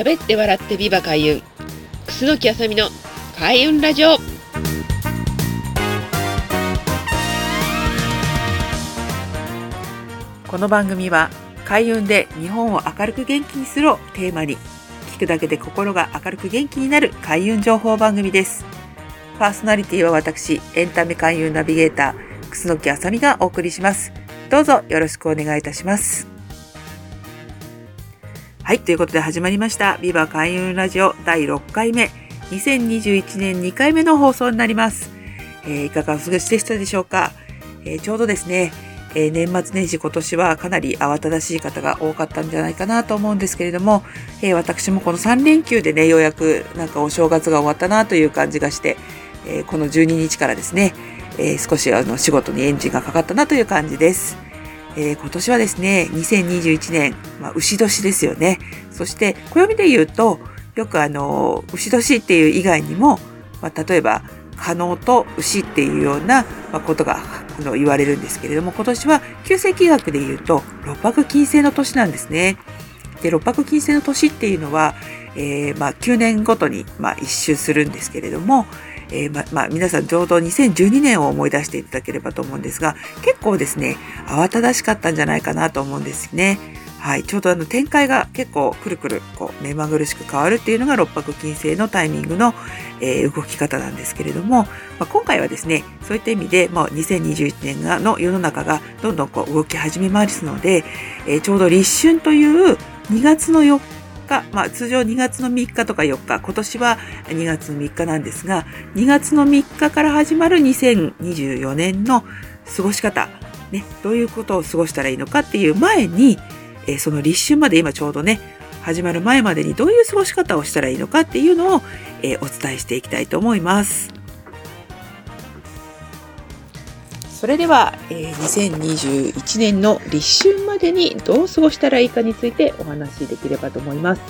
喋って笑ってビバ開運。楠木あさみの開運ラジオ。この番組は開運で日本を明るく元気にするをテーマに聞くだけで心が明るく元気になる開運情報番組です。パーソナリティは私エンタメ開運ナビゲーター楠木あさみがお送りします。どうぞよろしくお願いいたします。はいということで始まりましたビバ開運ラジオ第6回目。2021年2回目の放送になります、えー、いかがお過ごしでしたでしょうか、えー、ちょうどですねえー、年末年始今年はかなり慌ただしい方が多かったんじゃないかなと思うんですけれども、えー、私もこの3連休でね、ようやくなんかお正月が終わったなという感じがして、えー、この12日からですね、え少しあの仕事にエンジンがかかったなという感じです。え今年はですね、2021年、まあ、牛年ですよね。そして、暦で言うと、よくあの、牛年っていう以外にも、まあ、例えば、可能と牛っていうようなことがの言われるんですけれども、今年は旧世紀学で言うと、六白金星の年なんですね。で、六白金星の年っていうのは、えー、まあ、9年ごとに、まあ、一周するんですけれども、えー、ま、まあ、皆さんちょうど2012年を思い出していただければと思うんですが、結構ですね、慌ただしかったんじゃないかなと思うんですね。はい、ちょうどあの展開が結構くるくるこう目まぐるしく変わるっていうのが六白金星のタイミングの、えー、動き方なんですけれども、まあ、今回はですねそういった意味で、まあ、2021年の世の中がどんどんこう動き始めますので、えー、ちょうど立春という2月の4まあ、通常2月の3日とか4日今年は2月の3日なんですが2月の3日から始まる2024年の過ごし方ね、どういうことを過ごしたらいいのかっていう前に、えその立春まで今ちょうどね、始まる前までにどういう過ごし方をしたらいいのかっていうのを、えお伝えしていきたいと思います。それでは、え2021年の立春までにどう過ごしたらいいかについてお話しできればと思います。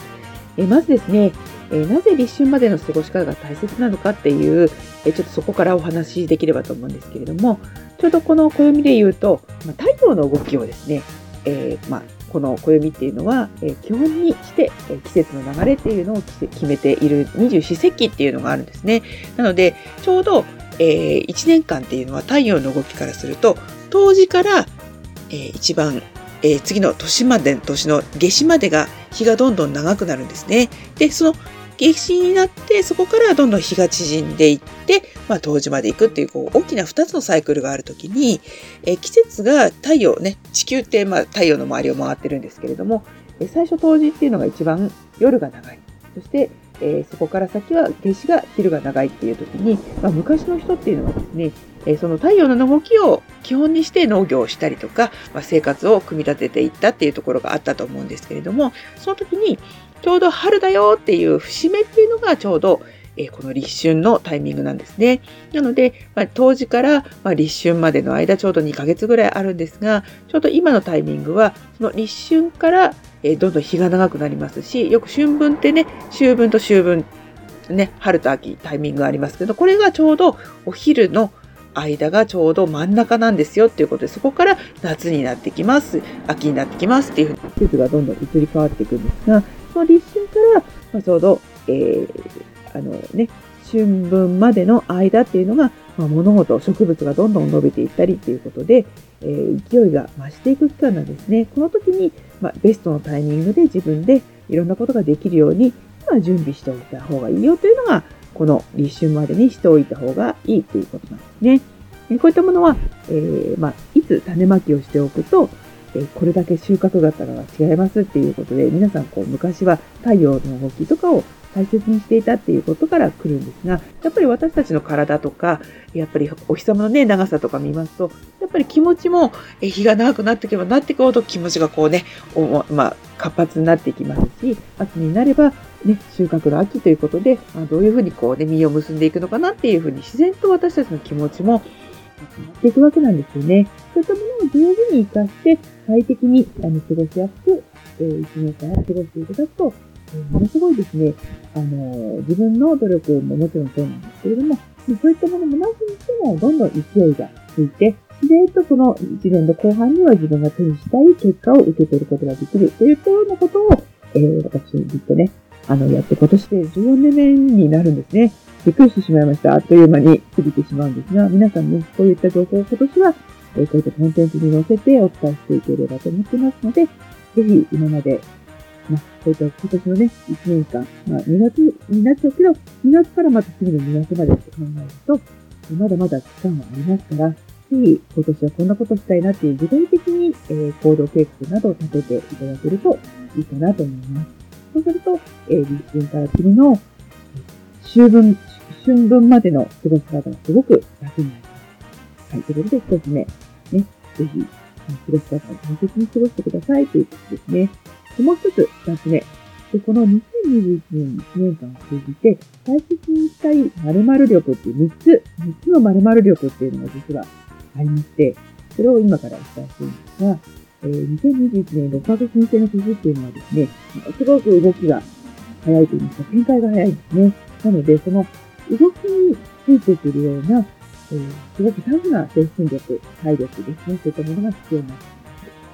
えまずですね、えなぜ立春までの過ごし方が大切なのかっていう、えちょっとそこからお話しできればと思うんですけれども、ちょうどこの暦で言うと、ま太陽の動きをですね、え、まあ、この暦っていうのは、え、基本にして、え、季節の流れっていうのを決めている二十四節気っていうのがあるんですね。なので、ちょうど、えー、1年間っていうのは太陽の動きからすると、冬至から、えー、一番、えー、次の年まで、年の夏至までが日がどんどん長くなるんですね。で、その夏至になってそこからどんどん日が縮んでいって、まあ、冬至まで行くっていうこう大きな2つのサイクルがある時に、え季節が太陽ね地球ってまあ太陽の周りを回ってるんですけれども、え最初冬至っていうのが一番夜が長いそして、えー、そこから先は夏至が昼が長いっていう時に、まあ、昔の人っていうのはですねえその太陽の動きを基本にして農業をしたりとか、まあ、生活を組み立てていったっていうところがあったと思うんですけれどもその時にちょうど春だよっていう節目っていうのがちょうど、えこの立春のタイミングなんですね。なので、まあ、冬至から、ま立春までの間ちょうど2ヶ月ぐらいあるんですが、ちょうど今のタイミングは、その立春から、えどんどん日が長くなりますし、よく春分ってね、秋分と秋分、ね、春と秋タイミングがありますけど、これがちょうどお昼の間がちょうど真ん中なんですよっていうことで、そこから夏になってきます、秋になってきますっていうふうに季節がどんどん移り変わっていくんですが、その立春から、まあ、ちょうど、えー、あのね、春分までの間っていうのが、まあ、物事、植物がどんどん伸びていったりっていうことで、えー、勢いが増していく期間なんですね。この時に、まあ、ベストのタイミングで自分でいろんなことができるように、まあ、準備しておいた方がいいよというのが、この立春までにしておいた方がいいということなんですね。こういったものは、えー、まあ、いつ種まきをしておくと、えこれだけ収穫型が違いますっていうことで、皆さんこう昔は太陽の動きとかを大切にしていたっていうことから来るんですが、やっぱり私たちの体とか、やっぱりお日様のね、長さとか見ますと、やっぱり気持ちも、え日が長くなっていけばなっていくほど気持ちがこうね、まあ、活発になっていきますし、秋になれば、ね、収穫の秋ということで、まあ、どういうふうにこうね、実を結んでいくのかなっていうふうに自然と私たちの気持ちもっていくわけなんですよね。そういったものを上手に活かして、快適にあの過ごしやすく、えー、1年間過ごしていただくと、ものすごいですね、あの自分の努力ももちろんそうなんですけれども、そういったものもなしにしても、どんどん勢いがついて、自然とこの1年の後半には自分が手にしたい結果を受け取ることができるといったようなことを、えー、私ずっとね、あの、やって今年で14年目になるんですね。びっくりしてしまいました。あっという間に過ぎてしまうんですが、皆さんね、こういった情報を今年は、えー、こういったコンテンツに載せてお伝えしていければと思ってますので、ぜひ今まで、まあ、こういった今年のね、1年間、まあ、2月になっちゃうけど、2月からまた次の2月までって考えると、まだまだ期間はありますから、ぜひ今年はこんなことしたいなっていう具体的に、えー、行動計画などを立てていただけるといいかなと思います。そうすると、えー、立春から次の秋分、春分までの過ごし方がすごく楽になります。はい。ということで、一つ目、ね、ぜひ、過ごし方を大切に過ごしてくださいということですね。もう一つ、二つ目。で、この2021年1年間を通じて、大切にしたい〇〇力っていう3つ、3つの〇〇力っていうのが実はありまして、それを今からお伝えしているんですが、えー、2021年6ヶ月日制の年っていうのはですね、すごく動きが早いと言いますか、展開が早いんですね。なので、その動きについてくるような、えー、すごくタフな精神力、体力ですね、そういったものが必要になって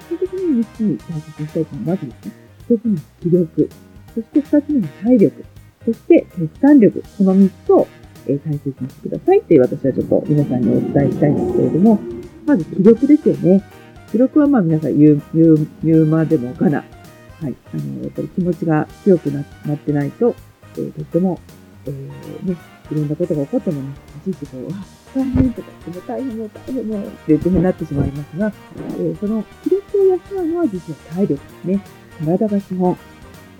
基本的に3つに大切にしたいというのは、まずですね、1つ目の気力、そして2つ目の体力、そして決断力、この3つを、えー、大切にしてくださいって私はちょっと皆さんにお伝えしたいんですけれども、まず気力ですよね。気力はまあ皆さん言う、言う、言うまでもかな。はい。あの、やっぱり気持ちが強くなってないと、えー、とっても、えー、ね、いろんなことが起こってもね、いちいちこう、大変とか、もう大変も大変もうって言ってなってしまいますが、えー、その気力を養うのは実は体力ですね。体が基本。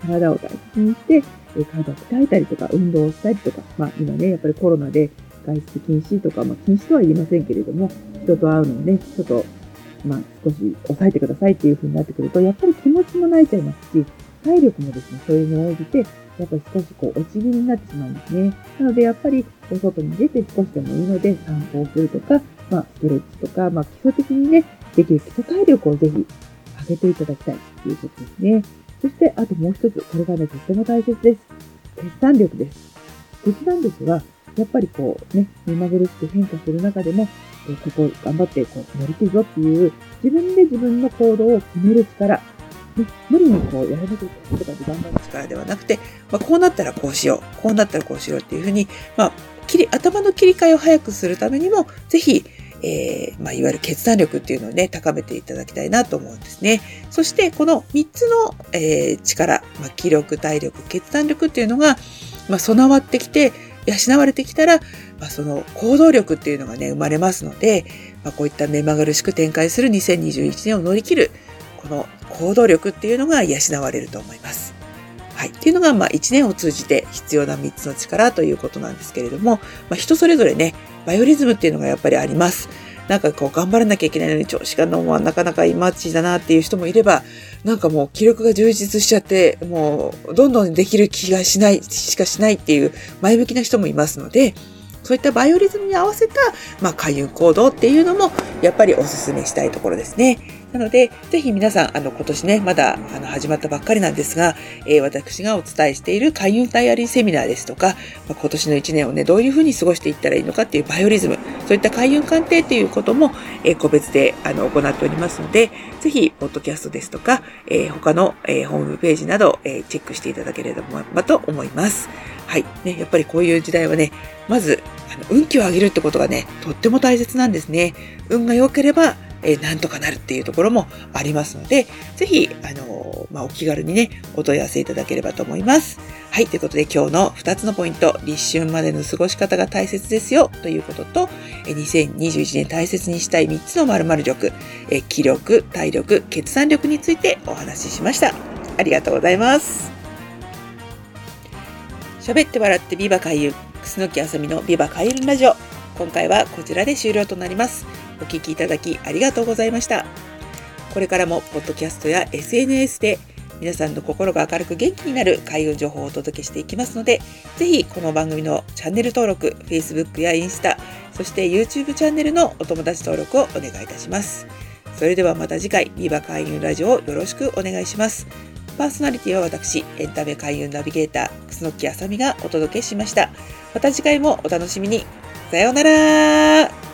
体を大切にして、え、体を鍛えたりとか、運動をしたりとか、まあ今ね、やっぱりコロナで外出禁止とか、まあ禁止とは言いませんけれども、人と会うのをね、ちょっと、まあ少し抑えてくださいっていう風になってくると、やっぱり気持ちも慣れちゃいますし、体力もですね、そういうのに応じて、やっぱ少しこう落ち気味になってしまうんですね。なのでやっぱりお外に出て少しでもいいので散歩をするとか、まあストレッチとか、まあ基礎的にね、できる基礎体力をぜひ上げていただきたいということですね。そしてあともう一つ、これがね、とっても大切です。決断力です。決断力は、やっぱりこうね、目まぐるしく変化する中でも、えここ頑張ってこう乗り切るぞっていう、自分で自分の行動を決める力、無理にこうやらなきゃいけないとかで頑張る力ではなくて、まあ、こうなったらこうしよう、こうなったらこうしようっていうふうに、まあ、切り、頭の切り替えを早くするためにも、ぜひ、えー、まあ、いわゆる決断力っていうのをね、高めていただきたいなと思うんですね。そして、この3つの、えー、力、まあ、気力、体力、決断力っていうのが、まあ、備わってきて、養われてきたら、まあ、その行動力っていうのがね、生まれますので、まあ、こういった目まぐるしく展開する2021年を乗り切る、この行動力っていうのが養われると思います。はい。っていうのが、まあ、1年を通じて必要な3つの力ということなんですけれども、まあ、人それぞれね、バイオリズムっていうのがやっぱりあります。なんかこう頑張らなきゃいけないのに調子がのもなかなかいまっちだなっていう人もいれば、なんかもう気力が充実しちゃって、もうどんどんできる気がしない、しかしないっていう前向きな人もいますので、そういったバイオリズムに合わせた、まあ、開運行動っていうのも、やっぱりお勧めしたいところですね。なので、ぜひ皆さん、あの、今年ね、まだ、あの、始まったばっかりなんですが、えー、私がお伝えしている開運ダイアリーセミナーですとか、まあ、今年の1年をね、どういうふうに過ごしていったらいいのかっていうバイオリズム、そういった開運鑑定っていうことも、えー、個別で、あの、行っておりますので、ぜひ、ポッドキャストですとか、えー、他の、えホームページなど、えチェックしていただければと思います。はい。ね、やっぱりこういう時代はね、まず、あの運気を上げるってことがね、とっても大切なんですね。運が良ければ、えー、なんとかなるっていうところもありますので、ぜひ、あのー、まあ、お気軽にね、お問い合わせいただければと思います。はい、ということで今日の2つのポイント、立春までの過ごし方が大切ですよということとえ、2021年大切にしたい3つの〇〇力、え気力、体力、決断力についてお話ししました。ありがとうございます。喋って笑ってビバ開運、楠木あさみのビバ開運ラジオ。今回はこちらで終了となります。お聴きいただきありがとうございました。これからもポッドキャストや SNS で皆さんの心が明るく元気になる開運情報をお届けしていきますので、ぜひこの番組のチャンネル登録、Facebook やインスタ、そして YouTube チャンネルのお友達登録をお願いいたします。それではまた次回、ビバ開運ラジオをよろしくお願いします。パーソナリティは私、エンタメ開運ナビゲーター、楠木あさみがお届けしました。また次回もお楽しみに。さようなら